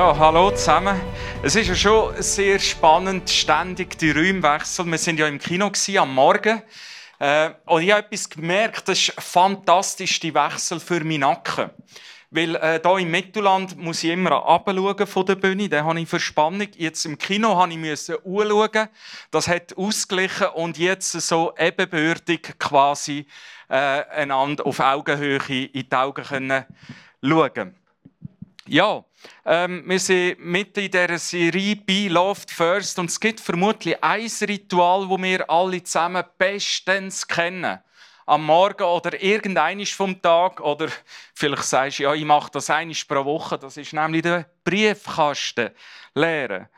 Ja, hallo zusammen. Es ist ja schon sehr spannend, ständig die Räume wechseln. Wir sind ja im Kino am Morgen. Äh, und ich habe etwas gemerkt, das ist fantastisch, die Wechsel für meinen Nacken. Weil äh, hier im Mittelland muss ich immer runterschauen von der Bühne. Da habe ich Verspannung. Jetzt im Kino habe ich anschauen. Das hat ausgeglichen und jetzt so ebenbürtig quasi äh, einander auf Augenhöhe in die Augen können schauen. Ja, ähm, wir sind mitten in dieser Serie «Be Loved First» und es gibt vermutlich ein Ritual, das wir alle zusammen bestens kennen. Am Morgen oder irgendeines vom Tag oder vielleicht sagst du, ja, ich mache das einiges pro Woche. Das ist nämlich der Briefkasten leeren.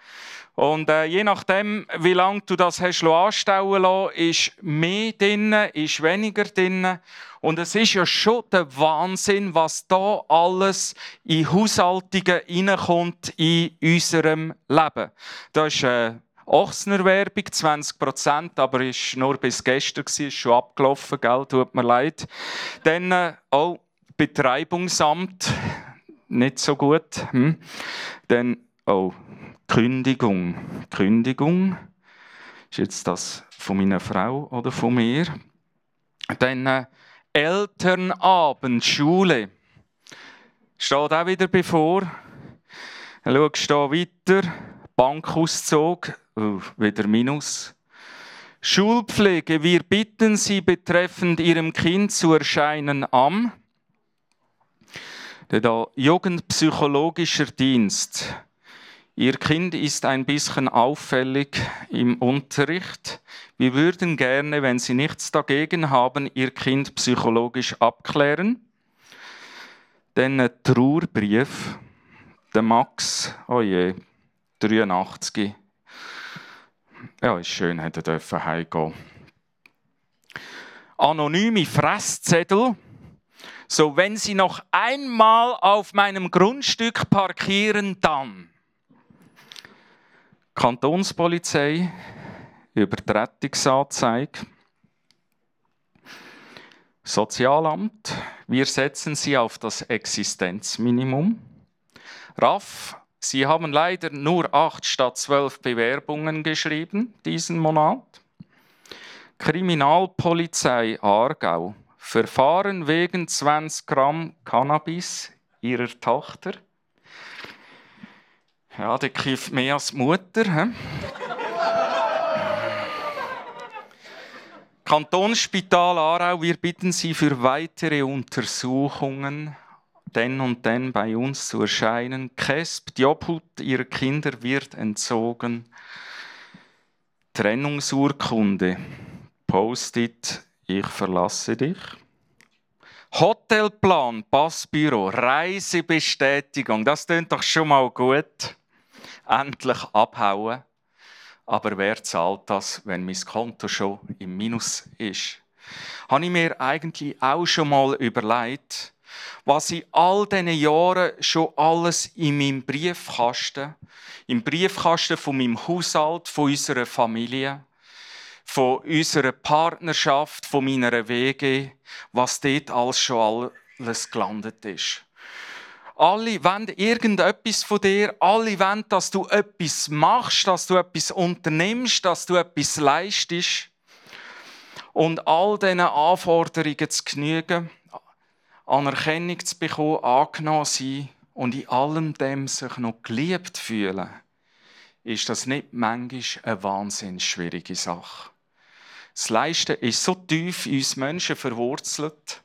Und äh, je nachdem, wie lange du das hast anstellen lassen, ist mehr drin, ist weniger drin. Und es ist ja schon der Wahnsinn, was da alles in Haushaltungen reinkommt in unserem Leben. Das ist äh, Ochsner Werbung, 20 Prozent, aber ist nur bis gestern gewesen, ist schon abgelaufen, gell? tut mir leid. Dann äh, auch Betreibungsamt, nicht so gut. Hm? Dann auch Kündigung. Kündigung. Ist jetzt das von meiner Frau oder von mir? Dann äh, Elternabend, Schule. Steht auch wieder bevor. Schaust du weiter. Bankauszug, uh, wieder Minus. Schulpflege, wir bitten Sie betreffend Ihrem Kind zu erscheinen am. Der Jugendpsychologischer Dienst. Ihr Kind ist ein bisschen auffällig im Unterricht. Wir würden gerne, wenn Sie nichts dagegen haben, Ihr Kind psychologisch abklären. Dann ein Trauerbrief. Der Max, oh je, 83. Ja, ist schön, hätte er dürfen heimgehen. Anonyme Fresszettel. So, wenn Sie noch einmal auf meinem Grundstück parkieren, dann. Kantonspolizei, Übertretungsanzeige. Sozialamt, wir setzen Sie auf das Existenzminimum. RAF, Sie haben leider nur acht statt zwölf Bewerbungen geschrieben diesen Monat. Kriminalpolizei Aargau, Verfahren wegen 20 Gramm Cannabis Ihrer Tochter. Ja, der kifft mehr als Mutter. He? Kantonsspital Aarau, wir bitten Sie für weitere Untersuchungen, denn und denn bei uns zu erscheinen. KESB, die Obhut Ihrer Kinder wird entzogen. Trennungsurkunde. Post-it, ich verlasse dich. Hotelplan, Passbüro, Reisebestätigung, das klingt doch schon mal gut endlich abhauen. Aber wer zahlt das, wenn mein Konto schon im Minus ist? Habe ich mir eigentlich auch schon mal überlegt, was in all diesen Jahren schon alles in meinem Briefkasten, im Briefkasten von meinem Haushalt, von unserer Familie, von unserer Partnerschaft, von meiner Wege, was dort alles schon alles gelandet ist. Alle wollen irgendetwas von dir. Alle wollen, dass du etwas machst, dass du etwas unternimmst, dass du etwas leistest. Und all diesen Anforderungen zu genügen, Anerkennung zu bekommen, angenommen sein und in allem dem sich noch geliebt fühlen. ist das nicht manchmal eine wahnsinnig schwierige Sache. Das Leisten ist so tief in uns Menschen verwurzelt,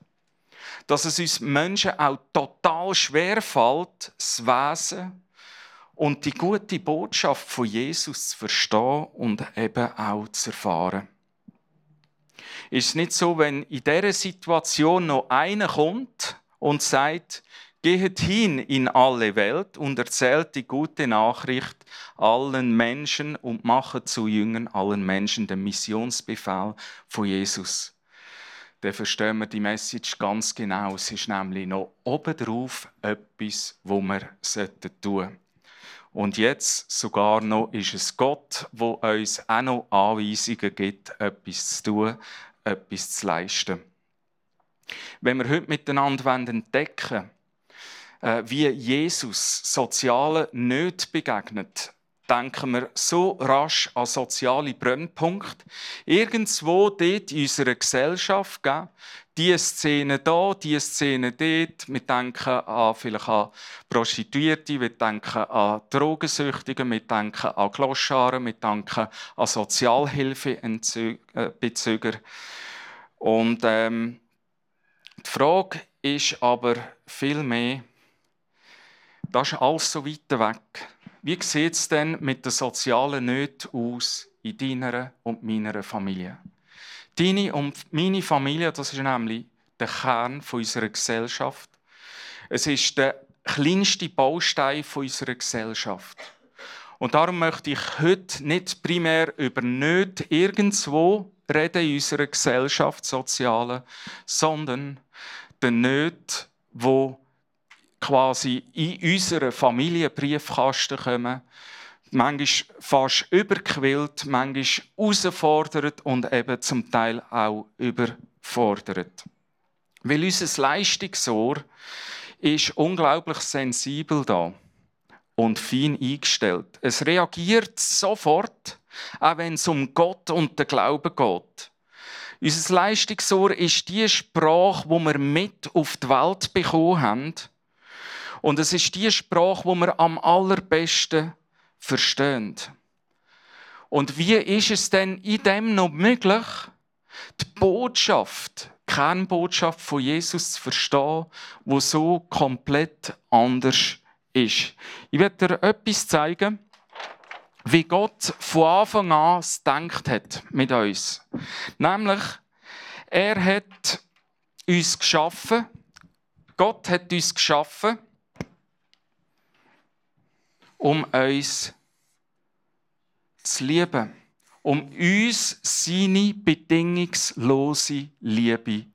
dass es uns Menschen auch total schwer fällt, das Wesen und die gute Botschaft von Jesus zu verstehen und eben auch zu erfahren. Ist es nicht so, wenn in dieser Situation noch einer kommt und sagt, Geht hin in alle Welt und erzählt die gute Nachricht allen Menschen und macht zu Jüngern allen Menschen den Missionsbefehl von Jesus. Dann verstehen wir die Message ganz genau. Es ist nämlich noch obendrauf etwas, wo wir tun sollten. Und jetzt sogar noch ist es Gott, wo uns auch noch Anweisungen gibt, etwas zu tun, etwas zu leisten. Wenn wir heute miteinander entdecken wollen, äh, wie Jesus sozialen nicht begegnet, denken wir so rasch an soziale Brennpunkte. Irgendwo dort in unserer Gesellschaft, gell? die Szene da, die Szene dort. Wir denken an, vielleicht an Prostituierte, wir denken an Drogensüchtige, wir denken an Gloscharen, wir denken an Sozialhilfebezüger. Und ähm, die Frage ist aber viel mehr, das ist alles so weit weg. Wie sieht es denn mit den sozialen Nöten aus in deiner und meiner Familie? Deine und meine Familie, das ist nämlich der Kern unserer Gesellschaft. Es ist der kleinste Baustein unserer Gesellschaft. Und darum möchte ich heute nicht primär über Nöte irgendwo reden in unserer Gesellschaft, sozialen, sondern den Nöten, die quasi in unseren Familienbriefkasten kommen, manchmal fast überquillt, manchmal herausfordert und eben zum Teil auch überfordert. Weil unser Leistungsohr ist unglaublich sensibel da und fein eingestellt. Es reagiert sofort, auch wenn es um Gott und den Glauben geht. Unser Leistungsohr ist die Sprache, wo wir mit auf die Welt bekommen haben und es ist die Sprache, wo wir am allerbesten verstehen. Und wie ist es denn in dem noch möglich, die Botschaft, die Kernbotschaft von Jesus zu verstehen, wo so komplett anders ist? Ich werde dir etwas zeigen, wie Gott von Anfang an gedacht hat mit uns. Nämlich, er hat uns geschaffen. Gott hat uns geschaffen um uns zu lieben, um uns seine bedingungslose Liebe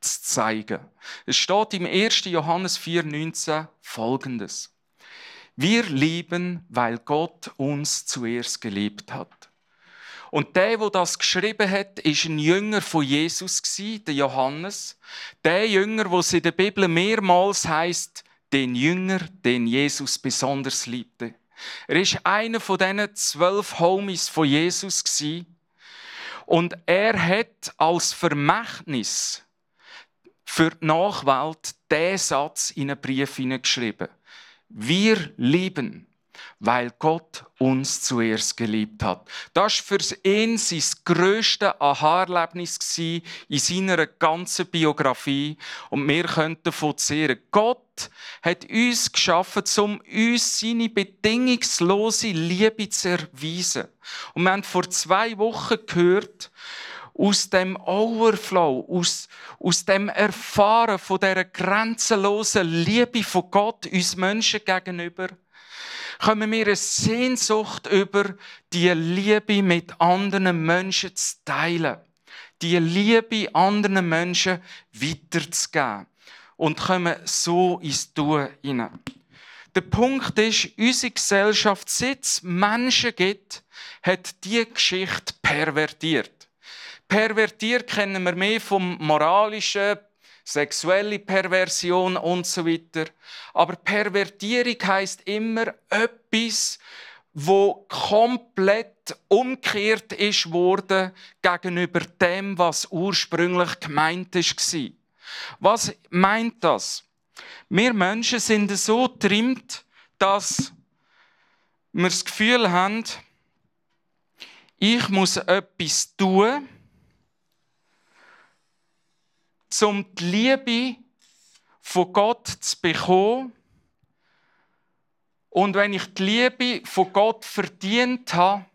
zu zeigen. Es steht im 1. Johannes 4,19 folgendes. Wir lieben, weil Gott uns zuerst geliebt hat. Und der, wo das geschrieben hat, ist ein Jünger von Jesus der Johannes. Der Jünger, wo es in der Bibel mehrmals heißt, den Jünger, den Jesus besonders liebte. Er ist einer von diesen zwölf Homies von Jesus und er hat als Vermächtnis für die Nachwelt diesen Satz in einen Brief hineingeschrieben. Wir lieben, weil Gott uns zuerst geliebt hat. Das war für ihn sein grösstes Aha-Erlebnis in seiner ganzen Biografie. Und wir können davon zehren. Gott hat uns geschaffen, um uns seine bedingungslose Liebe zu erweisen. Und wir haben vor zwei Wochen gehört, aus dem Overflow, aus, aus dem Erfahren von dieser grenzenlosen Liebe von Gott uns Menschen gegenüber, kommen wir eine Sehnsucht über, die Liebe mit anderen Menschen zu teilen. Die Liebe anderen Menschen weiterzugeben. Und kommen so ins Tun hinein. Der Punkt ist, unsere Gesellschaft, seit es Menschen gibt, hat die Geschichte pervertiert. Pervertiert kennen wir mehr vom moralischen, sexuelle Perversion und so weiter. Aber Pervertierung heißt immer etwas, wo komplett umgekehrt ist worden gegenüber dem, was ursprünglich gemeint war. Was meint das? Wir Menschen sind so trimmt, dass wir das Gefühl haben, ich muss etwas tun, um die Liebe von Gott zu bekommen. Und wenn ich die Liebe von Gott verdient habe,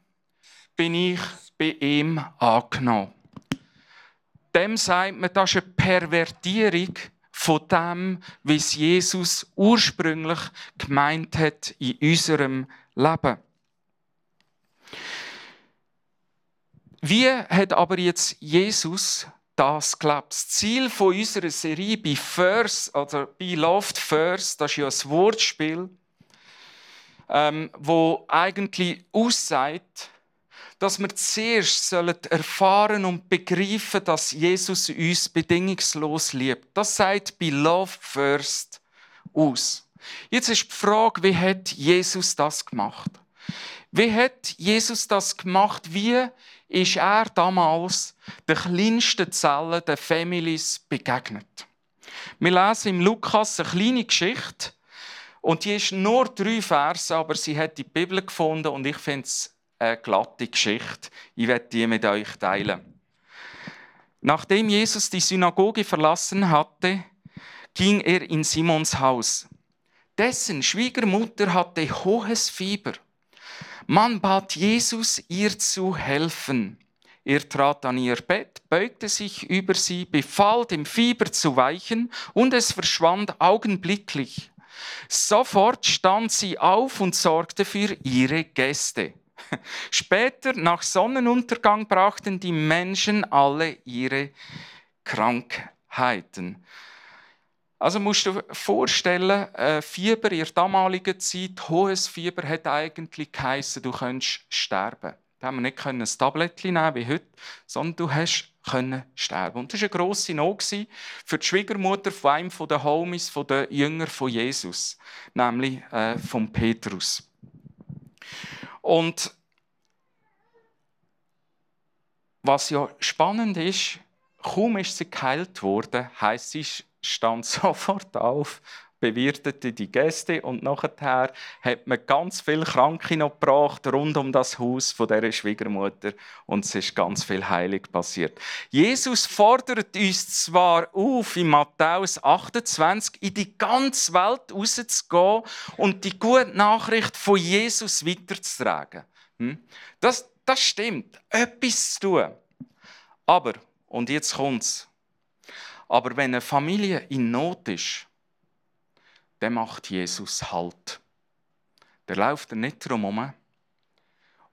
bin ich bei ihm angenommen. Dem sagt man, das ist eine Pervertierung von dem, es Jesus ursprünglich gemeint hat in unserem Leben. Wie hat aber jetzt Jesus das gelebt? Das Ziel von unserer Serie bei First oder bei Loved First, das ist ja ein Wortspiel, ähm, wo eigentlich aussagt, dass wir zuerst erfahren und begreifen, dass Jesus uns bedingungslos liebt. Das sagt bei Love First aus. Jetzt ist die Frage, wie hat Jesus das gemacht? Wie hat Jesus das gemacht? Wie ist er damals den kleinsten Zellen der Families begegnet? Wir lesen im Lukas eine kleine Geschichte und die ist nur drei Verse, aber sie hat die Bibel gefunden und ich finde es eine glatte Geschichte. Ich werde die mit euch teilen. Nachdem Jesus die Synagoge verlassen hatte, ging er in Simons Haus. Dessen Schwiegermutter hatte hohes Fieber. Man bat Jesus, ihr zu helfen. Er trat an ihr Bett, beugte sich über sie, befahl dem Fieber zu weichen, und es verschwand augenblicklich. Sofort stand sie auf und sorgte für ihre Gäste. Später, nach Sonnenuntergang, brachten die Menschen alle ihre Krankheiten. Also musst du dir vorstellen, äh, Fieber in der damaligen Zeit, hohes Fieber hat eigentlich geheissen, du könntest sterben. Da haben wir nicht ein Tablettchen nehmen wie heute, sondern du hast können sterben. Und das war eine grosse Not für die Schwiegermutter von einem der Homies, von den Jüngern von Jesus, nämlich äh, von Petrus. Und was ja spannend ist, kaum ist sie geheilt worden, heisst sie stand sofort auf, bewirtete die Gäste und nachher hat man ganz viele Kranke noch gebracht rund um das Haus von der Schwiegermutter und es ist ganz viel Heilig passiert. Jesus fordert uns zwar auf in Matthäus 28 in die ganze Welt rauszugehen und die gute Nachricht von Jesus weiterzutragen. Hm? Das, das stimmt, etwas zu tun. Aber und jetzt kommt's. Aber wenn eine Familie in Not ist, dann macht Jesus Halt. Der läuft nicht drumherum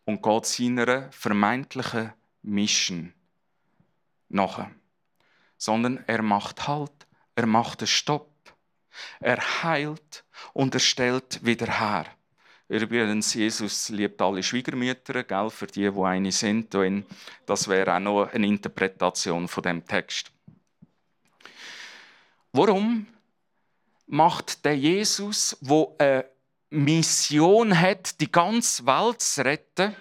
und geht seiner vermeintlichen Mission nach. Sondern er macht Halt, er macht einen Stopp. Er heilt und er stellt wieder her. Übrigens, Jesus liebt alle Schwiegermütter, gell, für die, die eine sind. Das wäre auch noch eine Interpretation von dem Text. Warum macht der Jesus, wo eine Mission hat, die ganze Welt zu retten,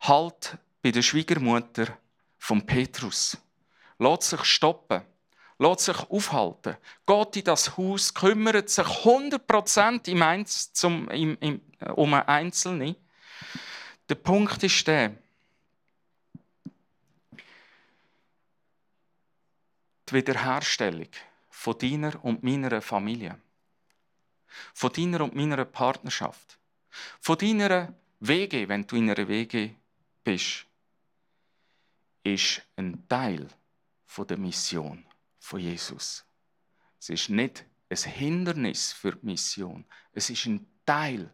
halt bei der Schwiegermutter von Petrus? Lässt sich stoppen, lässt sich aufhalten, geht in das Haus, kümmert sich 100% im Einz zum, im, im, um einen Einzelnen. Der Punkt ist der, die Wiederherstellung von deiner und meiner Familie, von deiner und meiner Partnerschaft, von deiner Wege, wenn du in einer Wege bist, ist ein Teil der Mission von Jesus. Es ist nicht ein Hindernis für die Mission, es ist ein Teil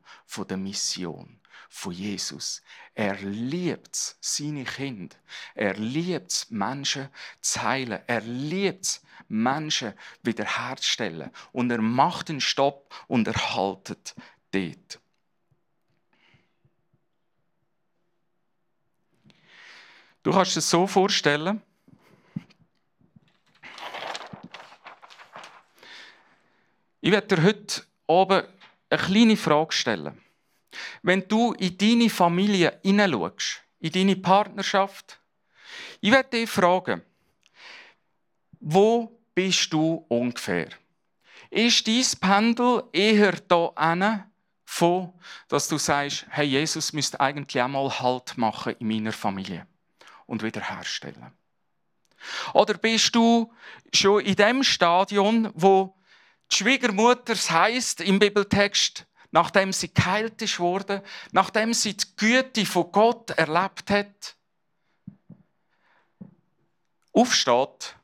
der Mission von Jesus. Er liebt seine Kinder. Er liebt Menschen zu heilen. Er liebt Menschen wiederherzustellen. Und er macht den Stopp und erhaltet dort. Du kannst es so vorstellen, ich werde dir heute oben eine kleine Frage stellen. Wenn du in deine Familie hineinschaust, in deine Partnerschaft, ich werde dich fragen, wo bist du ungefähr? Ist dein Pendel eher hier von, dass du sagst, hey, Jesus müsste eigentlich einmal Halt machen in meiner Familie und wiederherstellen? Oder bist du schon in dem Stadion, wo die Schwiegermutter heißt im Bibeltext, nachdem sie geheilt ist worden, nachdem sie die Güte von Gott erlebt hat, aufsteht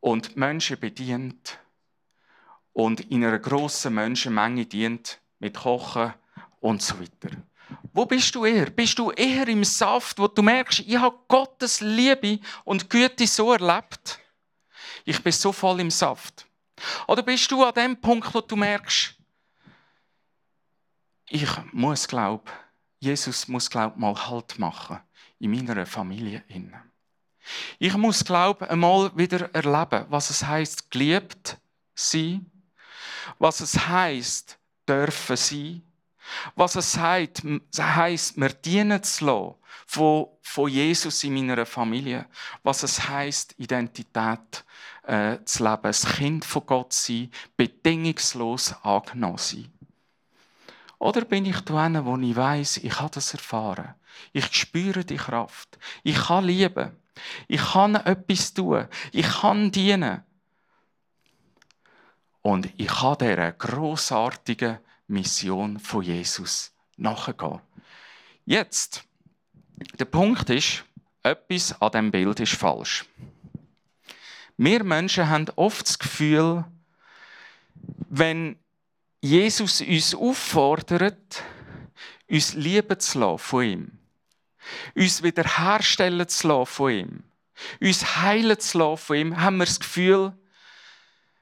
und Menschen bedient und in einer grossen Menschenmenge dient mit Kochen und so weiter. Wo bist du eher? Bist du eher im Saft, wo du merkst, ich habe Gottes Liebe und Güte so erlebt? Ich bin so voll im Saft. Oder bist du an dem Punkt, wo du merkst, ich muss glaub, Jesus muss glaub mal Halt machen in meiner Familie Ich muss glaub einmal wieder erleben, was es heißt, geliebt sein was es heißt, dürfen sein, was es heißt, mir dienen zu lassen von, von Jesus in meiner Familie, was es heißt, Identität äh, zu leben, ein Kind von Gott sein, bedingungslos angenommen sein. Oder bin ich da wo ich weiß, ich habe das erfahren. Ich spüre die Kraft. Ich kann lieben. Ich kann etwas tun. Ich kann dienen. Und ich kann dieser grossartigen Mission von Jesus nachgehen. Jetzt, der Punkt ist, etwas an diesem Bild ist falsch. Wir Menschen haben oft das Gefühl, wenn Jesus uns auffordert, uns lieben zu lassen von ihm, uns wiederherstellen zu lassen von ihm, uns heilen zu lassen von ihm, haben wir das Gefühl,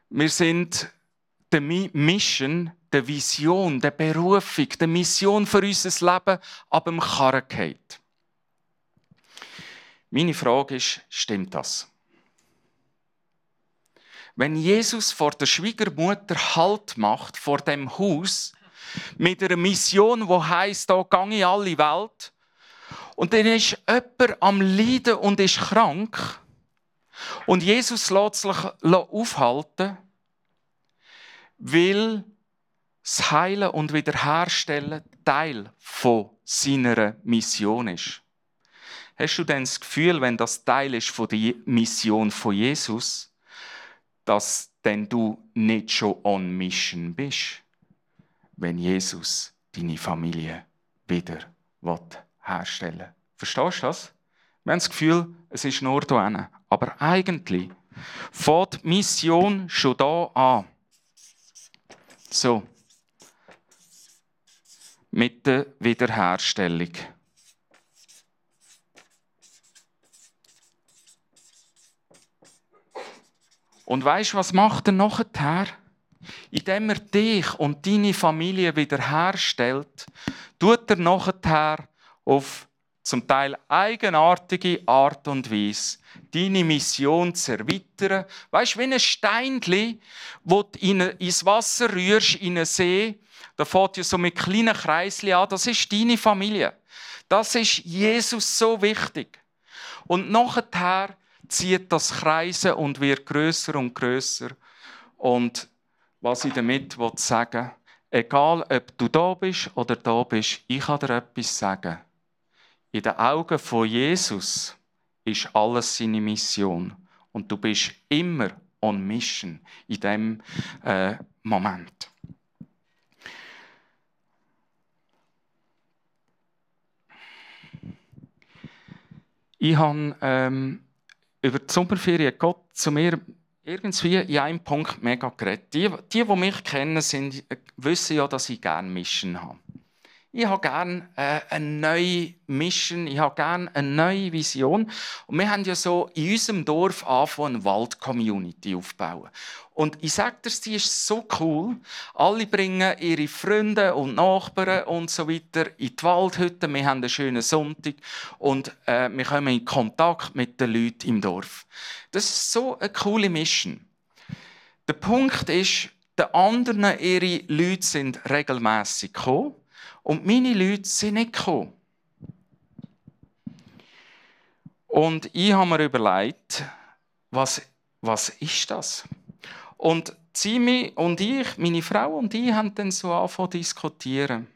wir sind der Mission, der Vision, der Berufung, der Mission für unser Leben ab dem Karren. Meine Frage ist, stimmt das? Wenn Jesus vor der Schwiegermutter Halt macht, vor dem Haus, mit einer Mission, wo heißt, da gehe in alle Welt, und dann ist jemand am Leiden und ist krank, und Jesus lässt sich aufhalten, weil das Heilen und Wiederherstellen Teil von seiner Mission ist. Hast du denn das Gefühl, wenn das Teil ist von der Mission von Jesus, dass denn du nicht schon on Mission bist, wenn Jesus deine Familie wieder herstellen will? Verstehst du das? Wir haben das Gefühl, es ist nur da. Aber eigentlich fängt die Mission schon da an. So. Mit der Wiederherstellung. Und weißt was macht er nachher? Indem er dich und deine Familie wiederherstellt, tut er nachher auf zum Teil eigenartige Art und Weise deine Mission zu erweitern. Weißt du, wie ein Steinchen, wo du ins Wasser rührst, in einen See, da fährt ja so mit kleinen Kreisli an, das ist deine Familie. Das ist Jesus so wichtig. Und nachher zieht das Kreisen und wird größer und größer. Und was ich damit sagen will, egal ob du da bist oder da bist, ich kann dir etwas sagen. In den Augen von Jesus ist alles seine Mission. Und du bist immer on Mission in dem äh, Moment. Ich habe ähm, über die Sommerferien Gott zu mir irgendwie in einem Punkt mega geredet. Die, die, die mich kennen, sind, wissen ja, dass ich gerne Mission habe. Ich habe gerne äh, eine neue Mission, ich habe gerne eine neue Vision. Und wir haben ja so in unserem Dorf angefangen, eine Wald-Community aufzubauen. Und ich sage dir, die ist so cool. Alle bringen ihre Freunde und Nachbarn und so weiter in die Waldhütte. Wir haben einen schönen Sonntag und äh, wir kommen in Kontakt mit den Leuten im Dorf. Das ist so eine coole Mission. Der Punkt ist, die anderen ihre Leute sind regelmäßig gekommen und meine Leute sind nicht gekommen. Und ich habe mir überlegt, was, was ist das? Und Zimi und ich, meine Frau und ich, haben dann so angefangen zu diskutieren.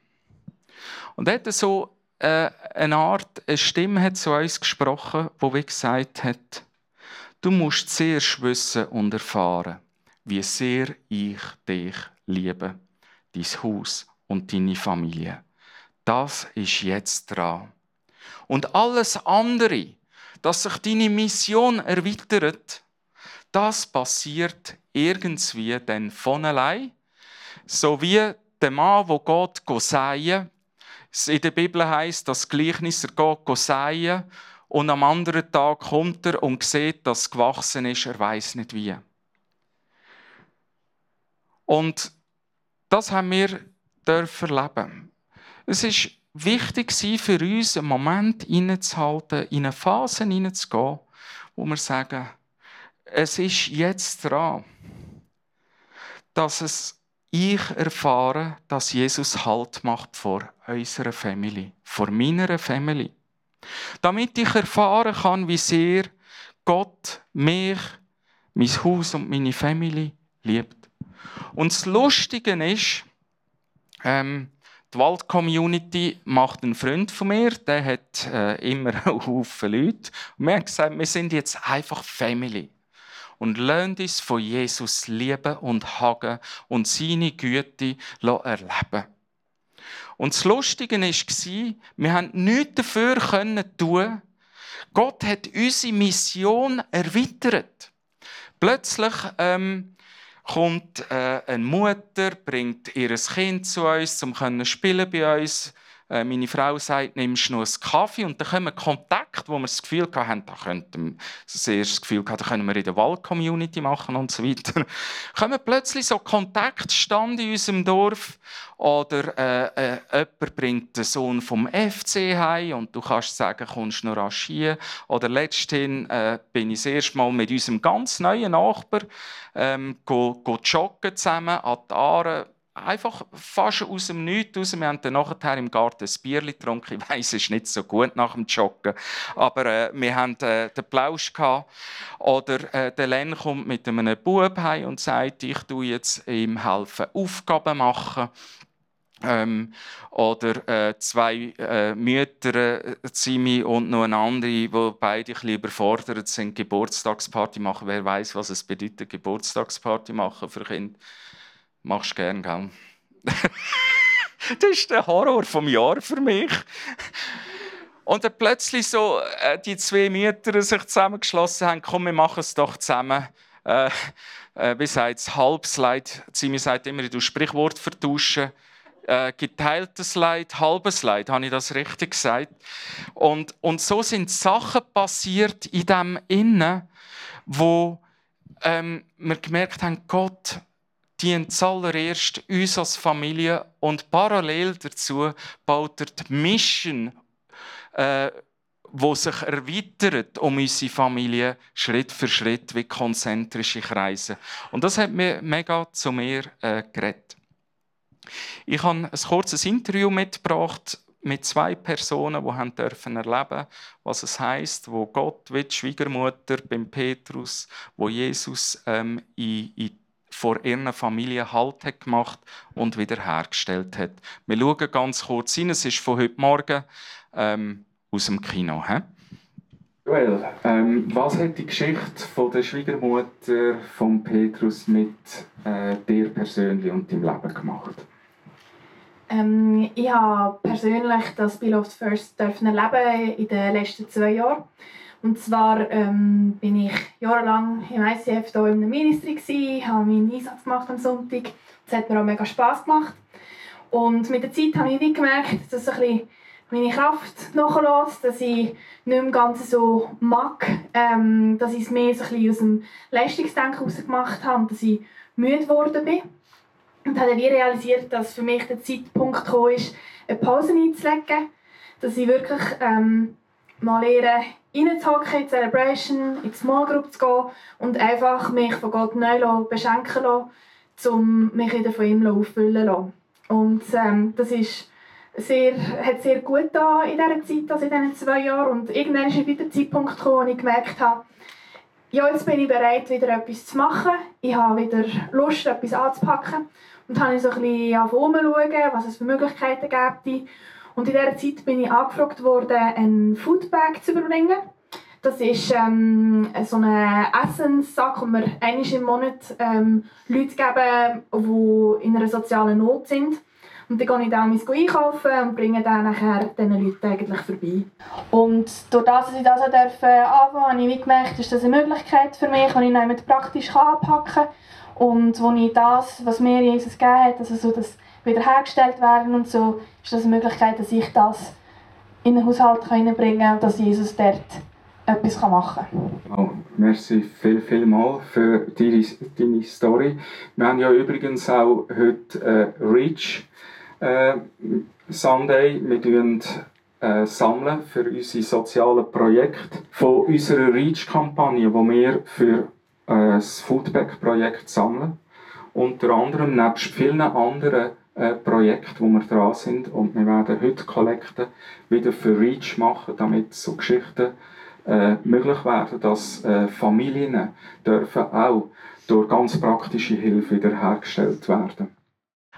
Und hat so äh, eine Art, eine Stimme hat zu uns gesprochen, wo wie gesagt hat, du musst zuerst wissen und erfahren, wie sehr ich dich liebe, dein Haus und deine Familie. Das ist jetzt dran. Und alles andere, dass sich deine Mission erweitert, das passiert irgendwie dann von allein. So wie der Mann, der Gott säen in der Bibel heißt, das Gleichnis, er geht säen und am anderen Tag kommt er und sieht, dass es gewachsen ist, er weiß nicht wie. Und das haben wir dürfen erleben. Es ist wichtig für uns, einen Moment innezuhalten, in eine Phase hineinzugehen, wo wir sagen, es ist jetzt dran, dass es ich erfahre, dass Jesus Halt macht vor unserer Family, vor meiner Family. Damit ich erfahren kann, wie sehr Gott mich, mein Haus und meine Family liebt. Und das Lustige ist, ähm, die Wald-Community macht einen Freund von mir, der hat äh, immer einen Haufen Leute. Und wir haben gesagt, wir sind jetzt einfach Family. Und lernt uns von Jesus lieben und hagen und seine Güte erleben. Und das Lustige war, wir haben nichts dafür tun. Gott hat unsere Mission erweitert. Plötzlich ähm, kommt äh, eine Mutter, bringt ihr Kind zu uns, um zu spielen bei uns. Äh, meine Frau sagt, nimmst du noch einen Kaffee? Und dann kommen Kontakt, wo wir das Gefühl hatten, da könnten wir das Gefühl hatten, da können wir in der Wald-Community machen und so weiter. kommen plötzlich so Kontaktstand in unserem Dorf oder äh, äh, jemand bringt den Sohn vom FC heim und du kannst sagen, kommst du noch rasch Oder letzthin äh, bin ich das erste Mal mit unserem ganz neuen Nachbar ähm, go, go joggen zusammen an die Aare einfach fast aus dem Nichts raus. Wir haben dann nachher im Garten ein Bier getrunken. Ich weiss, es ist nicht so gut nach dem Joggen. Aber äh, wir hatten äh, den Plausch. Gehabt. Oder äh, der Len kommt mit einem Bub heim und sagt, ich tue jetzt ihm helfen, Aufgaben machen. Ähm, oder äh, zwei äh, Mütter, äh, Zimi und noch eine andere, die beide ein überfordert sind, Geburtstagsparty machen. Wer weiß, was es bedeutet, Geburtstagsparty machen für Kinder. Machst du gern, gell? das ist der Horror vom Jahr für mich. Und dann plötzlich so äh, die zwei Mieter sich zusammengeschlossen haben, komm, wir machen es doch zusammen. Äh, äh, wie sagt es, halbes Leid. Zimi sagt immer, du Sprichwort vertauschen. Äh, geteiltes Leid, halbes Leid, habe ich das richtig gesagt? Und, und so sind Sachen passiert in dem Innen, wo ähm, wir gemerkt haben, Gott dient zuallererst uns als Familie und parallel dazu baut er die Mission, äh, wo sich erweitert um unsere Familie Schritt für Schritt wie konzentrische Kreise. Und das hat mir mega zu mir äh, geredet. Ich habe ein kurzes Interview mitgebracht mit zwei Personen, die haben dürfen erleben, was es heißt, wo Gott wie die Schwiegermutter beim Petrus, wo Jesus ähm, in, in vor ihrer Familie Halt hat gemacht und wiederhergestellt hat. Wir schauen ganz kurz hin. Es ist von heute Morgen ähm, aus dem Kino. He? Joel, ähm, was hat die Geschichte von der Schwiegermutter von Petrus mit äh, dir persönlich und deinem Leben gemacht? Ähm, ich habe persönlich das Bill of the First erleben in den letzten zwei Jahren. Und zwar ähm, bin ich jahrelang im ICF hier im Ministry gewesen, habe meinen Einsatz gemacht am Sonntag. Das hat mir auch mega Spass gemacht. Und mit der Zeit habe ich gemerkt, dass bisschen meine Kraft nachlässt, dass ich nicht mehr ganz so mag, ähm, dass ich es mehr so aus dem Leistungsdenken herausgemacht habe und dass ich müde geworden bin. Und habe dann realisiert, dass für mich der Zeitpunkt gekommen ist, eine Pause einzulegen, dass ich wirklich ähm, mal lernen, reinzuhocken in Celebration, in die Small Group zu gehen und einfach mich von Gott neu beschenken lassen, um mich wieder von ihm auffüllen zu lassen. Und ähm, das ist sehr, hat sehr gut da in dieser Zeit, also in diesen zwei Jahren. Und irgendwann ist wieder der Zeitpunkt gekommen, wo ich gemerkt habe, ja, jetzt bin ich bereit, wieder etwas zu machen. Ich habe wieder Lust, etwas anzupacken. Und habe ich so ein bisschen herumschauen, was es für Möglichkeiten gibt. Und in dieser Zeit bin ich angefragt worden, einen Foodbag zu überbringen. Das ist ähm, so ein Essenssack, wo wir einmal im Monat ähm, Leute geben, die in einer sozialen Not sind. Und dann gehe ich dann einkaufen und bringe dann nachher diesen Leuten eigentlich vorbei. Und durch das, dass ich das anfangen durfte, habe ich gemerkt, ist das eine Möglichkeit für mich, die ich praktisch anpacken kann. Und wo ich das, was mir Jesus gegeben hat, also so das wiederhergestellt werden und so, ist das eine Möglichkeit, dass ich das in den Haushalt reinbringen kann und dass Jesus dort etwas machen kann. Oh, merci viel, viel mal für deine, deine Story. Wir haben ja übrigens auch heute äh, Reach äh, Sunday. Wir sammeln äh, sammeln für unsere sozialen Projekte von unserer Reach-Kampagne, die wir für äh, das Foodback-Projekt sammeln. Unter anderem nebst vielen anderen äh, Projekten, wo wir dran sind. Und wir werden heute Kollekte wieder für Reach machen, damit so Geschichten äh, möglich werden, dass äh, Familien dürfen auch durch ganz praktische Hilfe wiederhergestellt werden.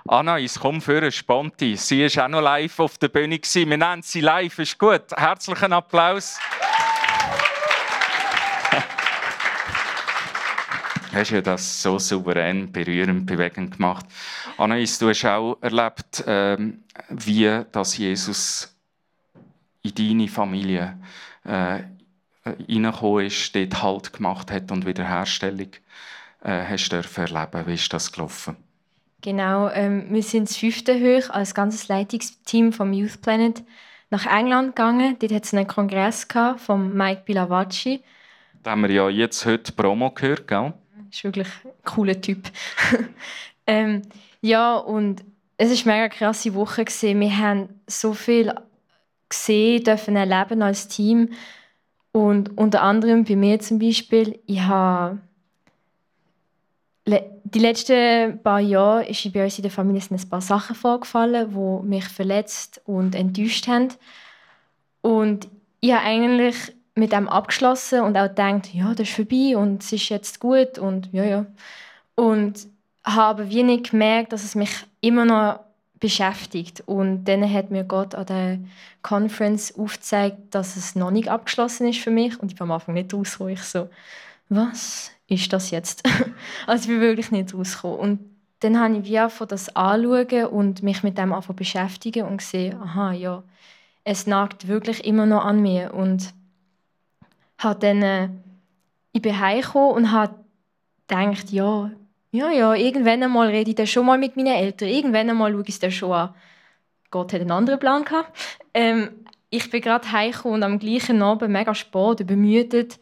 Anna, ich komme für eine Sponti. Sie war auch noch live auf der Bühne. Wir nennen sie live, ist gut. Herzlichen Applaus hast ja das so souverän, berührend, bewegend gemacht. Anais, du hast auch erlebt, ähm, wie das Jesus in deine Familie äh, reingekommen ist, dort Halt gemacht hat und Wiederherstellung äh, hast dürfen erleben. Wie ist das gelaufen? Genau, ähm, wir sind das fünfte hoch als ganzes Leitungsteam vom Youth Planet nach England gegangen. Dort hat es einen Kongress von Mike Bilavacci. Da haben wir ja jetzt heute Promo gehört, gell? Ist wirklich ein cooler Typ. ähm, ja, und es war eine mega krasse Woche. Gewesen. Wir haben so viel gesehen, dürfen erleben als Team. Und unter anderem bei mir zum Beispiel, ich habe die letzten paar Jahre ist bei uns in der Familie ein paar Sachen vorgefallen, die mich verletzt und enttäuscht haben. Und ich habe eigentlich mit dem abgeschlossen und auch gedacht, ja, das ist vorbei und es ist jetzt gut und ja, ja. Und habe wie nicht gemerkt, dass es mich immer noch beschäftigt. Und dann hat mir Gott an der Conference aufgezeigt, dass es noch nicht abgeschlossen ist für mich. Und ich war am Anfang nicht rausgekommen. Ich so, was ist das jetzt? also ich bin wirklich nicht rausgekommen. Und dann habe ich wie einfach das anschauen und mich mit dem einfach beschäftigen und gesehen, aha, ja, es nagt wirklich immer noch an mir. Und habe dann, äh, ich bin heimgekommen und habe gedacht, ja, ja, ja, irgendwann einmal rede ich dann schon mal mit meinen Eltern, irgendwann einmal schaue ich es dann schon an. Gott hat einen anderen Plan gehabt. Ähm, ich bin gerade heimgekommen und am gleichen Abend, mega spät, übermüdet,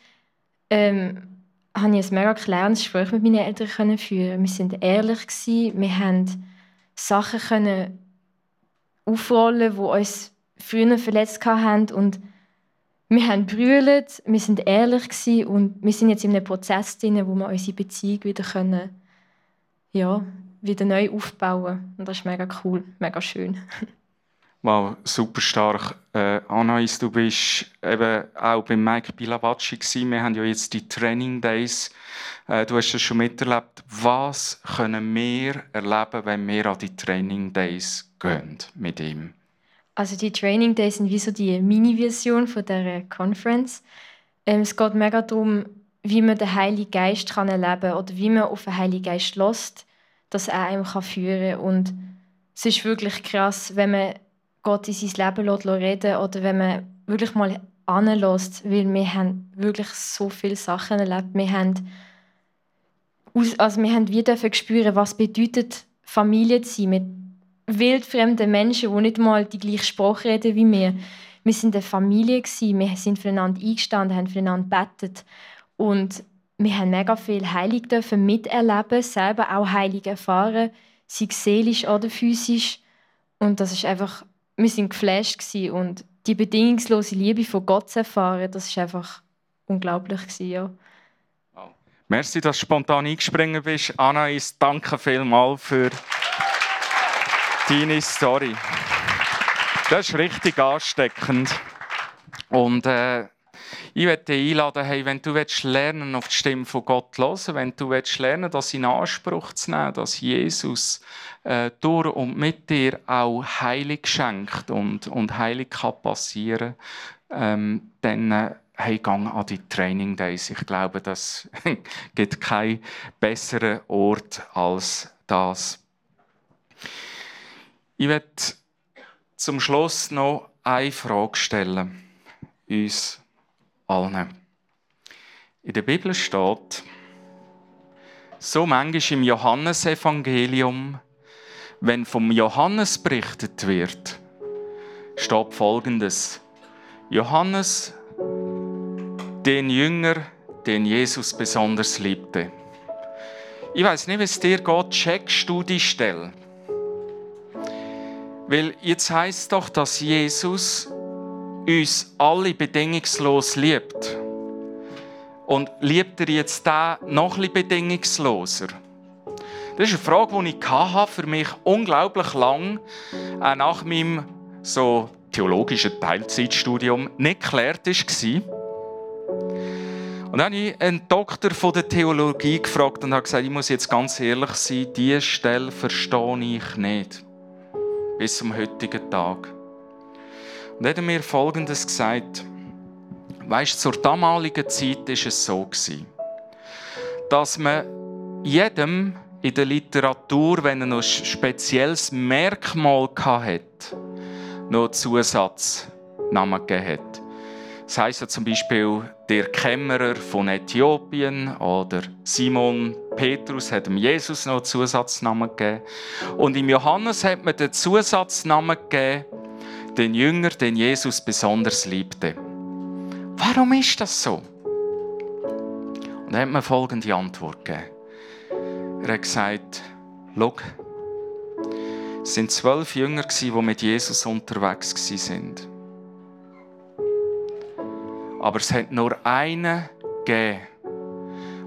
ähm, habe ich ein mega klärendes Gespräch mit meinen Eltern können führen. Wir waren ehrlich gewesen, wir haben Sachen können aufrollen, die uns früher verletzt haben und wir haben brüllt, wir sind ehrlich und wir sind jetzt in einem Prozess drin, wo wir unsere Beziehung wieder können, ja, wieder neu aufbauen und das ist mega cool, mega schön. Wow, super stark. Äh, Anais, du bist eben auch bei Mike Bilavacci gewesen. Wir haben ja jetzt die Training Days. Äh, du hast das schon miterlebt. Was können wir erleben, wenn wir an die Training Days gehen mit ihm? Also die Training Days sind wie so die Mini-Version von der Conference. Ähm, es geht mega darum, wie man den Heiligen Geist kann erleben kann oder wie man auf den Heiligen Geist lässt, dass er einem kann führen kann. Und es ist wirklich krass, wenn man Gott in sein Leben lässt, reden oder wenn man wirklich mal anlässt, weil wir haben wirklich so viele Sachen erlebt. Wir haben, also wir haben wie dürfen spüren, was bedeutet Familie zu sein mit wildfremde Menschen, die nicht mal die gleiche Sprache reden wie wir. Wir sind eine Familie, wir sind füreinander eingestanden, haben füreinander gebetet. Und wir haben mega viel Heilig dürfen miterleben, selber auch Heilig erfahren, sei seelisch oder physisch. Und das ist einfach, wir sind geflasht und die bedingungslose Liebe von Gott zu erfahren, das ist einfach unglaublich gewesen, ja. Merci, dass du spontan eingesprungen bist. Anna, ich danke vielmals für Deine Story. Das ist richtig ansteckend. Und äh, Ich möchte dich einladen, hey, wenn du lernen auf die Stimme von Gott zu hören, wenn du lernen das in Anspruch zu nehmen, dass Jesus äh, durch und mit dir auch Heilig schenkt und, und Heilig kann passieren, ähm, dann äh, hey, gang an die Training Days. Ich glaube, das gibt keinen besseren Ort als das. Ich werde zum Schluss noch eine Frage stellen. Uns allen. In der Bibel steht, so manchmal im Johannesevangelium, wenn vom Johannes berichtet wird, steht folgendes. Johannes, den Jünger, den Jesus besonders liebte. Ich weiß nicht, wie es dir geht, checkst du die Stelle? Weil jetzt heißt doch, dass Jesus uns alle bedingungslos liebt. Und liebt er jetzt da noch ein bedingungsloser? Das ist eine Frage, die ich hatte, für mich unglaublich lang, auch nach meinem so theologischen Teilzeitstudium nicht geklärt war. Und dann habe ich einen Doktor von der Theologie gefragt und habe gesagt, ich muss jetzt ganz ehrlich sein, diese Stelle verstehe ich nicht bis zum heutigen Tag. Und er hat mir Folgendes gesagt. Weißt, zur damaligen Zeit ist es so dass man jedem in der Literatur, wenn er noch ein spezielles Merkmal hatte, noch Zusatznamen gegeben hat. Das heisst zum Beispiel der Kämmerer von Äthiopien oder Simon Petrus hat dem Jesus noch Zusatznamen gegeben. Und im Johannes hat man den Zusatznamen gegeben, den Jünger, den Jesus besonders liebte. Warum ist das so? Und er hat mir folgende Antwort gegeben. Er hat gesagt, schau, es sind zwölf Jünger, die mit Jesus unterwegs waren. Aber es hat nur einen gegeben,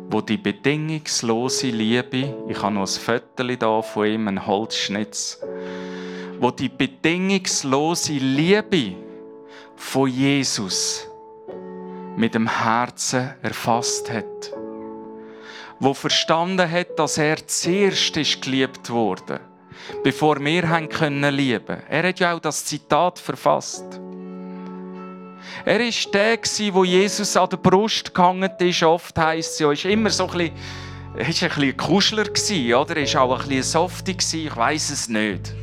wo die bedingungslose Liebe, ich habe noch ein Viertel da von ihm, ein Holzschnitz, wo die bedingungslose Liebe von Jesus mit dem Herzen erfasst hat. Wo verstanden hat, dass er zuerst ist geliebt wurde, bevor wir haben können lieben. Er hat ja auch das Zitat verfasst. Er war der, wo Jesus an der Brust gehangen ist. Oft heisst es ja, ist immer so ein bisschen, war ein bisschen Kuschler, oder? Er war auch ein bisschen softy, ich weiß es nicht.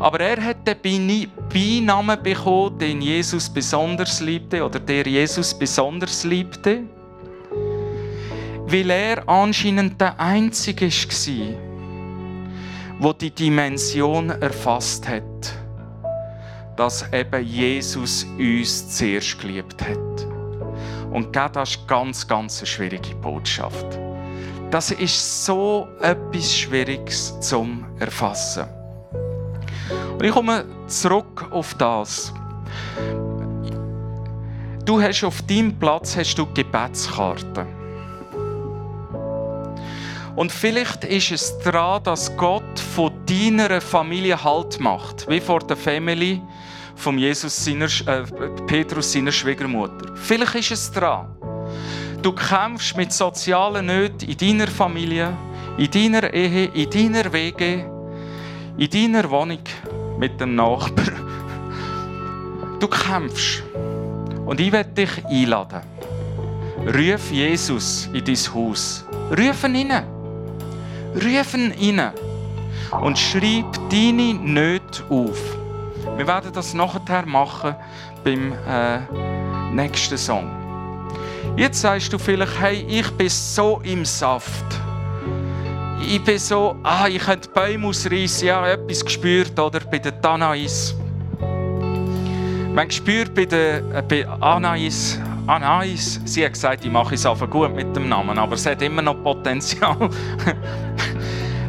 Aber er hat den Beinamen bekommen, den Jesus besonders liebte, oder der Jesus besonders liebte, weil er anscheinend der Einzige war, der die Dimension erfasst hat dass eben Jesus uns zuerst geliebt hat. Und das ist ganz, ganz eine schwierige Botschaft. Das ist so etwas Schwieriges zum Erfassen. Und ich komme zurück auf das. Du hast auf deinem Platz hast du Gebetskarten. Und vielleicht ist es daran, dass Gott von deiner Familie Halt macht, wie vor der Family von Jesus seiner, äh, Petrus seiner Schwiegermutter. Vielleicht ist es dran. Du kämpfst mit sozialen Nöten in deiner Familie, in deiner Ehe, in deiner Wege, in deiner Wohnung mit dem Nachbarn. Du kämpfst. Und ich werde dich einladen. Ruf Jesus in dein Haus. Ruf ihn rein. Ruf ihn rein. Und schreib deine Nöte auf. Wir werden das nachher machen beim äh, nächsten Song. Jetzt sagst du vielleicht, hey, ich bin so im Saft. Ich bin so, ah, ich könnte Bäume ausreißen, ja, etwas gespürt, oder bei der Tanais. Man spürt bei der äh, bei Anais, Anais, sie hat gesagt, ich mache es einfach gut mit dem Namen, aber es hat immer noch Potenzial.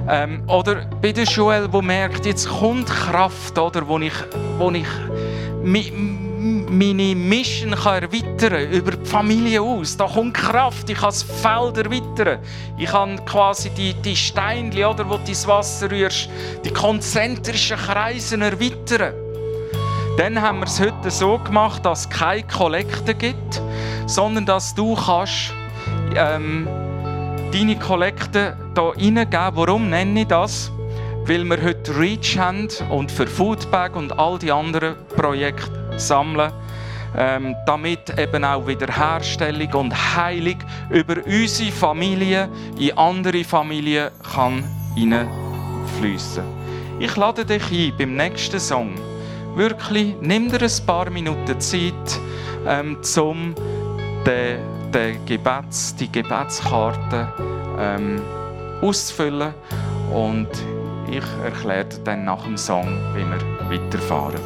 Ähm, oder bei der Joel, wo merkt, jetzt kommt Kraft, oder, wo ich, wo ich meine Mission kann erweitern über die Familie aus. Da kommt Kraft, ich kann das Feld erweitern. Ich kann quasi die, die Steinchen, oder, wo du ins Wasser rührst, die konzentrischen Kreise erweitern. Dann haben wir es heute so gemacht, dass es keine Kollekte gibt, sondern dass du kannst ähm, deine Kollekte hier reingeben. Warum nenne ich das? Weil wir heute Reach haben und für Foodbag und all die anderen Projekte sammeln, ähm, damit eben auch Wiederherstellung und Heilung über unsere Familie in andere Familien kann hineinfließen. Ich lade dich ein beim nächsten Song. Wirklich, nimm dir ein paar Minuten Zeit, ähm, um den, den Gebets, die Gebetskarte ähm, auszufüllen. Und ich erkläre dann nach dem Song, wie wir weiterfahren.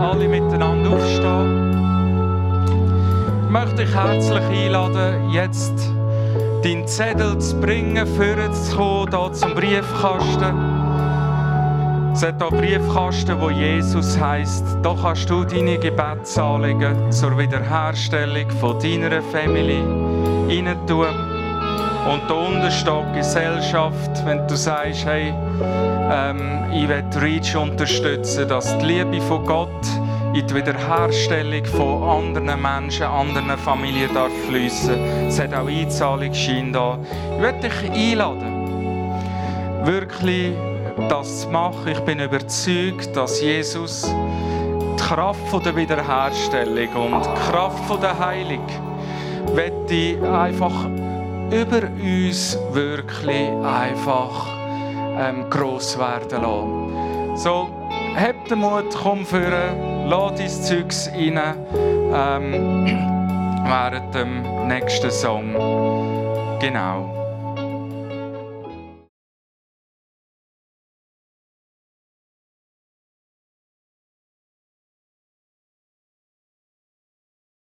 alle miteinander aufstehen. Ich möchte dich herzlich einladen, jetzt deinen Zettel zu bringen, vorne zu kommen, hier zum Briefkasten. Es hat hier Briefkasten, wo Jesus heisst. Da kannst du deine Gebetsanliegen zur Wiederherstellung von deiner Familie rein tun. Und unten steht Gesellschaft, wenn du sagst, hey, ähm, ich will Reach unterstützen, dass die Liebe von Gott in die Wiederherstellung von anderen Menschen, anderen Familien darf fließen. Es hat auch Einzahlungsschein da. Ich möchte dich einladen, wirklich das zu machen. Ich bin überzeugt, dass Jesus die Kraft der Wiederherstellung und die Kraft der Heilung wird einfach über uns wirklich einfach ähm, gross werden lassen. So, hab den Mut, komm führen, lass dein Zeugs rein ähm, während dem nächsten Song. Genau.